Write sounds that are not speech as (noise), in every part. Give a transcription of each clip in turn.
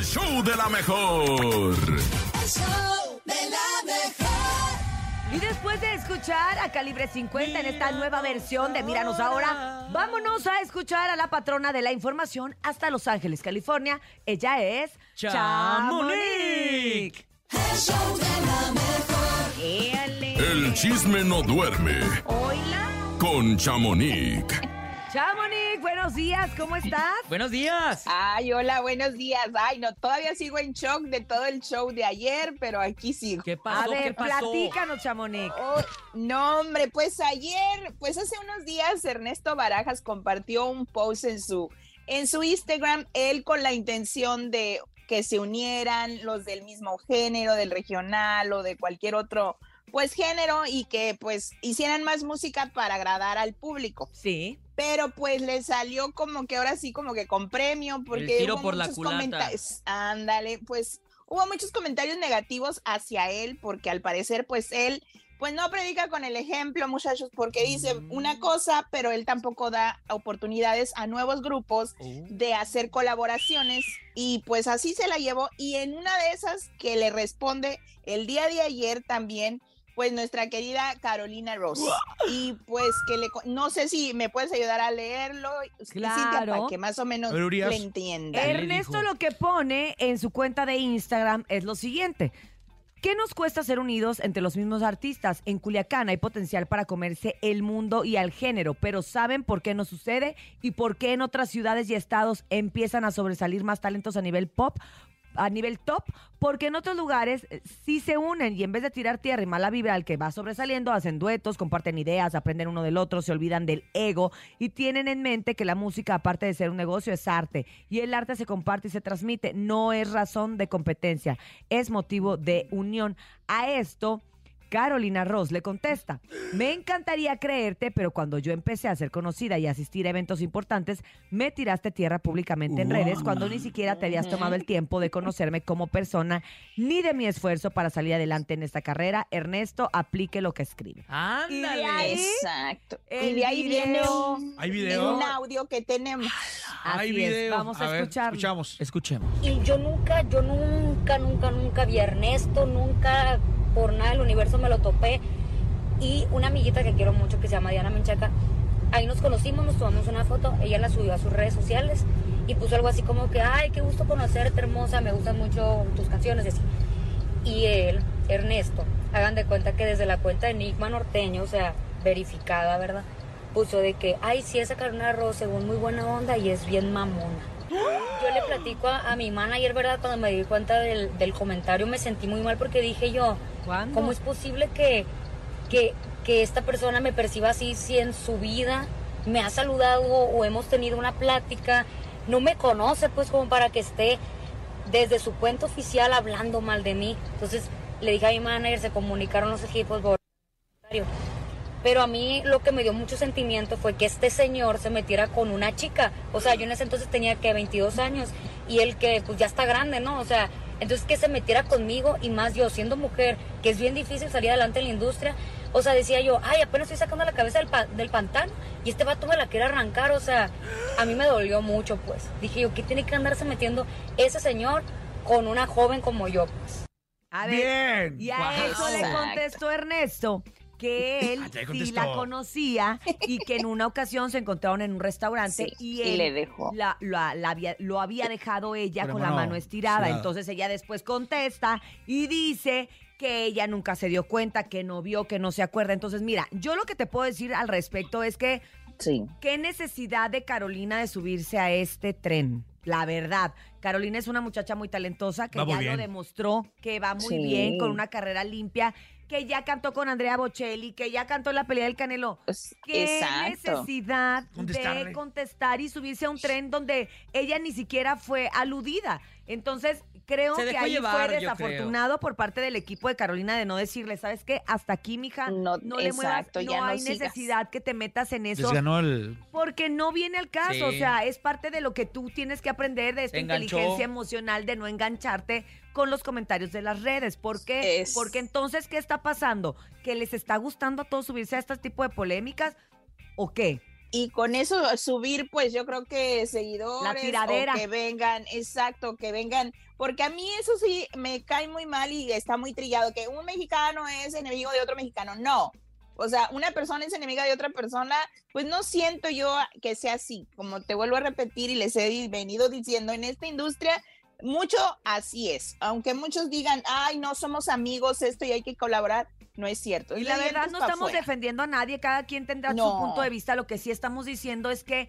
el show de la mejor. El show de la mejor. Y después de escuchar a Calibre 50 en esta nueva versión de Míranos Ahora, vámonos a escuchar a la patrona de la información hasta Los Ángeles, California. Ella es Chamonix. El show de la mejor. El chisme no duerme Hola. con Chamonix. Chamonix, buenos días, ¿cómo estás? Buenos días. Ay, hola, buenos días. Ay, no, todavía sigo en shock de todo el show de ayer, pero aquí sigo. ¿Qué A pasó? ver, ¿Qué pasó? platícanos, Chamonix. Oh, no, hombre, pues ayer, pues hace unos días Ernesto Barajas compartió un post en su en su Instagram, él con la intención de que se unieran los del mismo género, del regional o de cualquier otro pues género y que pues hicieran más música para agradar al público. Sí. Pero pues le salió como que ahora sí como que con premio porque tiro hubo por la culata. comentarios ándale pues hubo muchos comentarios negativos hacia él porque al parecer pues él pues no predica con el ejemplo muchachos porque dice Mm. una cosa pero él tampoco da oportunidades a nuevos grupos Oh. de hacer colaboraciones y pues así se la llevó y en una de esas que le responde el día de ayer también pues nuestra querida Carolina Ross y pues que le no sé si me puedes ayudar a leerlo Claro. para que más o menos le entienda Ernesto lo que pone en su cuenta de Instagram es lo siguiente. ¿Qué nos cuesta ser unidos entre los mismos artistas? En Culiacán hay potencial para comerse el mundo y al género, pero ¿saben por qué no sucede? ¿Y por qué en otras ciudades y estados empiezan a sobresalir más talentos a nivel pop? A nivel top, porque en otros lugares eh, sí se unen y en vez de tirar tierra y mala vibra al que va sobresaliendo, hacen duetos, comparten ideas, aprenden uno del otro, se olvidan del ego y tienen en mente que la música, aparte de ser un negocio, es arte. Y el arte se comparte y se transmite, no es razón de competencia, es motivo de unión. A esto... Carolina Ross le contesta, me encantaría creerte, pero cuando yo empecé a ser conocida y asistir a eventos importantes, me tiraste tierra públicamente en redes cuando ni siquiera te habías tomado el tiempo de conocerme como persona ni de mi esfuerzo para salir adelante en esta carrera. Ernesto, aplique lo que escribe. Y de Ándale. ahí- exacto el y de ahí viene video. un, ¿Hay viene video? un audio que tenemos Hay Así es, video. vamos a, ver, escucharlo. Escuchamos. Escuchemos. Y yo nunca, yo nunca, nunca, nunca vi a Ernesto, nunca por nada del universo me lo topé. Y una amiguita que quiero mucho que se llama Diana Menchaca, ahí nos conocimos, nos tomamos una foto, ella la subió a sus redes sociales y puso algo así como que, ay, qué gusto conocerte, hermosa, me gustan mucho tus canciones, y él, Ernesto, hagan de cuenta que desde la cuenta de Enigma Norteño, o sea, verificada, ¿verdad? Puso de que, ay, sí, esa Carolina Ross, según muy buena onda y es bien mamona. Yo le platico a, a mi manager, ¿verdad? Cuando me di cuenta del, del comentario me sentí muy mal porque dije yo, ¿Cuándo? ¿cómo es posible que, que, que esta persona me perciba así si en su vida me ha saludado o hemos tenido una plática? No me conoce pues como para que esté desde su cuenta oficial hablando mal de mí. Entonces le dije a mi manager, se comunicaron los equipos por pero a mí lo que me dio mucho sentimiento fue que este señor se metiera con una chica. O sea, yo en ese entonces tenía que 22 años y él que pues ya está grande, ¿no? O sea, entonces que se metiera conmigo y más yo siendo mujer, que es bien difícil salir adelante en la industria. O sea, decía yo, ay, apenas estoy sacando la cabeza del, pa- del pantano y este vato me la quiere arrancar. O sea, a mí me dolió mucho, pues. Dije yo, ¿qué tiene que andarse metiendo ese señor con una joven como yo, pues? A ver, Bien. Y a eso le contestó Ernesto que (laughs) él Ah, sí la conocía y que en una ocasión se encontraron en un restaurante Sí, y y él le dejó. la- la- la había- lo había dejado ella Con la mano estirada. estirada. Entonces ella después contesta y dice que ella nunca se dio cuenta, que no vio, que no se acuerda. Entonces, mira, yo lo que te puedo decir al respecto es que sí ¿Qué necesidad de Carolina de subirse a este tren? La verdad, Carolina es una muchacha muy talentosa que Va ya lo demostró, que va muy Sí. bien, con una carrera limpia, que ya cantó con Andrea Bocelli, que ya cantó en la pelea del Canelo. ¿Qué exacto necesidad de contestar y subirse a un tren donde ella ni siquiera fue aludida? Entonces, creo que ahí llevar, fue desafortunado por parte del equipo de Carolina de no decirle, ¿sabes qué? Hasta aquí, mija, no, No, le muevas, exacto, no ya no hay sigas. necesidad que te metas en eso. Ganó el. Porque no viene al caso, Sí. o sea, es parte de lo que tú tienes que aprender de esta enganchó. inteligencia emocional de no engancharte con los comentarios de las redes. ¿Por qué? Es- Porque entonces, ¿qué está pasando? ¿Que les está gustando a todos subirse a este tipo de polémicas? ¿O qué? Y con eso subir, pues yo creo que seguidores o que vengan, exacto, que vengan, porque a mí eso sí me cae muy mal y está muy trillado, que un mexicano es enemigo de otro mexicano, no. O sea, una persona es enemiga de otra persona, pues no siento yo que sea así, como te vuelvo a repetir y les he venido diciendo, en esta industria mucho así es, aunque muchos digan, ay, no somos amigos, esto y hay que colaborar, no es cierto. Y la verdad no estamos afuera. defendiendo a nadie, cada quien tendrá su punto de vista. Lo que sí estamos diciendo es que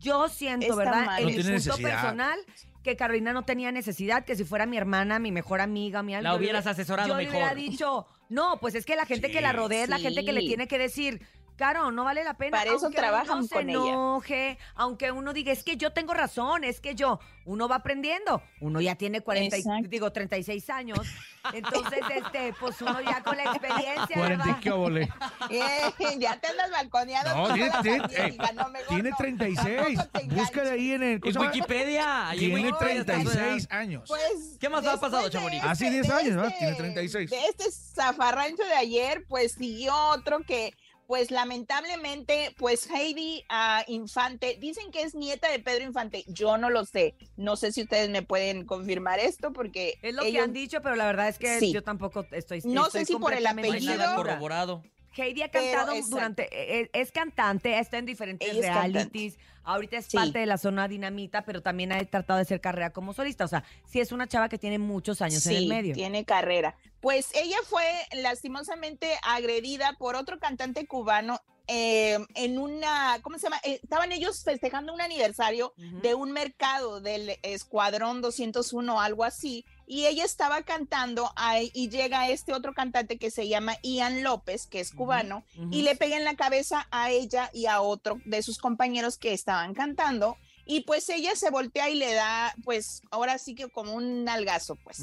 yo siento, Está ¿verdad? mal. En No mi tiene punto necesidad. personal, que Carolina no tenía necesidad, que si fuera mi hermana, mi mejor amiga, mi algo. La yo hubieras hubiera- asesorado yo le hubiera mejor. dicho, no, pues es que la gente que la rodea es la gente que le tiene que decir. Caro, no vale la pena. Para eso aunque trabajan uno se con ella. enoje, aunque uno diga, es que yo tengo razón, es que yo, uno va aprendiendo. Uno ya tiene 40, y- Exacto. digo, 36 años. Entonces, este, pues uno ya con la experiencia, 40 y ¿verdad? qué óvole. (laughs) Eh, ya te andas balconeando. No, tiene, tiene, familia, eh, hija, no, tiene no, 36. tampoco te Búscale ahí en el. ¿cómo En? Wikipedia. Tiene Wikipedia está su edad. 36 años. Pues, ¿Qué más ha pasado, Chamonix? Hace 10 de años, ¿verdad? este- Tiene 36. De este zafarrancho de ayer, pues siguió otro que, pues lamentablemente, pues Heidi ah, Infante, dicen que es nieta de Pedro Infante. Yo no lo sé. No sé si ustedes me pueden confirmar esto porque Es lo que han dicho, pero la verdad es que Sí. yo tampoco estoy. No estoy sé si por el apellido. corroborado. Heidi ha cantado durante. Es, es cantante, está en diferentes Ella realities. Ahorita es Sí. parte de la zona dinamita, pero también ha tratado de hacer carrera como solista. O sea, sí es una chava que tiene muchos años en el medio. tiene carrera. Pues ella fue lastimosamente agredida por otro cantante cubano eh, en una, ¿cómo se llama? Eh, estaban ellos festejando un aniversario de un mercado del Escuadrón 201 algo así, y ella estaba cantando ahí, y llega este otro cantante que se llama Ian López, que es cubano, y le pega en la cabeza a ella y a otro de sus compañeros que estaban cantando, y pues ella se voltea y le da, pues ahora sí que como un nalgazo, pues.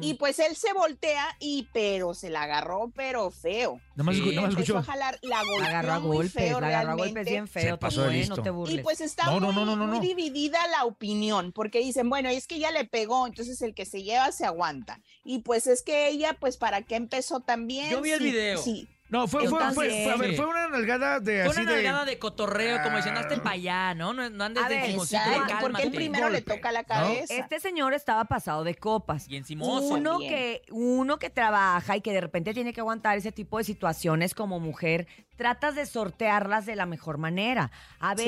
Y pues él se voltea y pero se la agarró pero feo. Nada más, Sí. Empezó escuchó. a jalar, la golpeó agarró a muy golpes, feo la agarró a golpes realmente. bien feo. Se pasó de Toño, ¿eh? listo. No te burles. Y pues está No, no, muy, no, no, no, muy no. dividida la opinión, porque dicen, bueno, es que ella le pegó, entonces el que se lleva se aguanta. Y pues es que ella, pues, ¿para qué empezó también? Yo vi el Sí, video. Sí, No, fue, fue, fue, fue- a ver, fue una nalgada de Fue así una de. nalgada de cotorreo, como diciendo, Ah. hazte para allá, ¿no? No, no andes A de ver, exacto, porque él primero le toca la ¿no? cabeza. Este señor estaba pasado de copas. Y encimoso. Uno que, uno que trabaja y que de repente tiene que aguantar ese tipo de situaciones como mujer, tratas de sortearlas de la mejor manera. A Sí.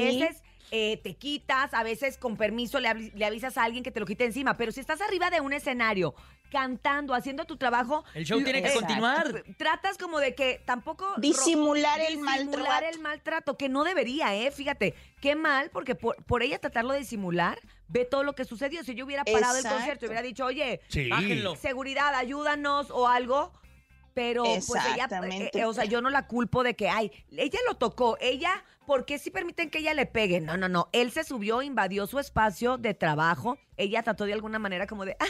Eh, te quitas, a veces con permiso le, le avisas a alguien que te lo quite encima, pero si estás arriba de un escenario cantando, haciendo tu trabajo, El show tiene que Exacto. continuar. tratas como de que tampoco... ro- Disimular el disimular maltrato. el maltrato, que no debería, ¿eh? Fíjate, qué mal, porque por, por ella tratarlo de disimular, ve todo lo que sucedió. Si yo hubiera parado el concierto y hubiera dicho, oye, Sí. Bájenlo. seguridad, ayúdanos o algo. Pero pues ella, eh, eh, o sea, yo no la culpo de que, ay, ella lo tocó, ella, ¿por qué si permiten que ella le pegue? No, no, no, él se subió, invadió su espacio de trabajo, ella trató de alguna manera como de, ah,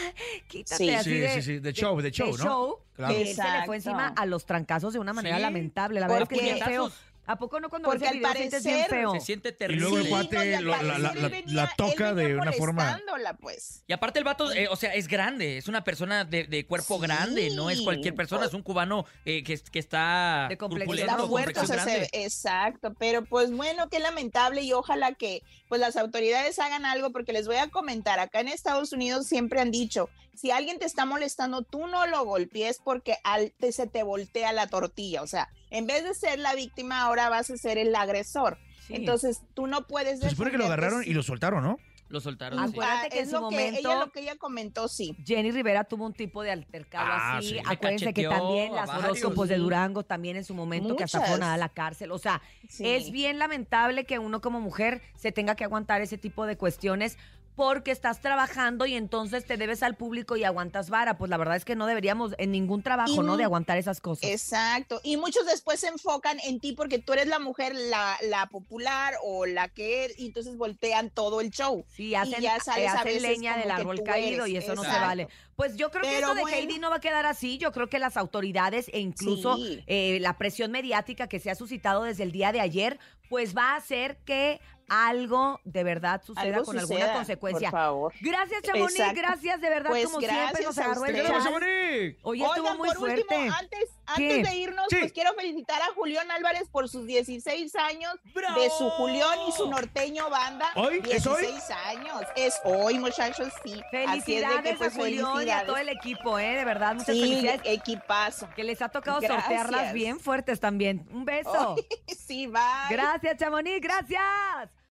quítate, Sí. así Sí, de, sí, sí, de show, de show, ¿no? show, Claro. y él se le fue encima a los trancazos de una manera Sí. lamentable, la verdad es que es bien feo. ¿A poco no cuando ves Porque el al video sientes bien parecer feo? Se siente Y terrible. luego el Sí, no, y lo- la- parecer la- él la- venía- la toca de una forma- pues. Y aparte el vato, eh, o sea, es grande, es una persona de, de cuerpo Sí. grande, no es cualquier persona, es un cubano eh, que, que está De complexión fuerte, o complexión sea, se- grande. exacto, pero pues bueno, qué lamentable y ojalá que pues las autoridades hagan algo porque les voy a comentar, acá en Estados Unidos siempre han dicho, si alguien te está molestando, tú no lo golpees porque al, te, se te voltea la tortilla, o sea, en vez de ser la víctima, ahora vas a ser el agresor. Sí. Entonces, tú no puedes Se supone que lo agarraron y lo soltaron, ¿no? Lo soltaron. Sí. Acuérdate Ah, que en su lo que momento- ella lo que ella comentó, sí. Jenny Rivera tuvo un tipo de altercado Ah, así. sí. Acuérdense que también las horóscopos de Durango también en su momento que hasta fueron a la cárcel. O sea, sí. es bien lamentable que uno como mujer se tenga que aguantar ese tipo de cuestiones porque estás trabajando y entonces te debes al público y aguantas vara. Pues la verdad es que no deberíamos en ningún trabajo, Y ¿no? De aguantar esas cosas. Exacto. Y muchos después se enfocan en ti porque tú eres la mujer, la, la popular o la que y entonces voltean todo el show. Sí, hacen, ya sabes eh, a hacen veces leña del árbol caído eres, y eso no se vale. Pues yo creo que Pero esto de bueno. Heidi no va a quedar así. Yo creo que las autoridades e incluso Sí. eh, la presión mediática que se ha suscitado desde el día de ayer, pues va a hacer que algo de verdad suceda Algo con suceda, alguna consecuencia. Por favor. Gracias, Chamonix. Gracias. Gracias, de verdad, Pues como siempre gracias nos agarró el ustedes. ¡Vamos, chal. Chamonix! Hoy estuvo Oigan, muy por fuerte. último, antes, antes de irnos, Sí. pues quiero felicitar a Julián Álvarez por sus 16 años de su Julián y su norteño banda. ¿Hoy? ¿Es hoy? 16 años. Es hoy, muchachos, sí. Así es de Felicidades que, pues, a Julián y a todo el equipo, ¿eh? De verdad, muchas Sí, felicidades. equipazo. Que les ha tocado Gracias. sortearlas bien fuertes también. Un beso. (laughs) Sí, bye. Gracias, Chamonix, gracias.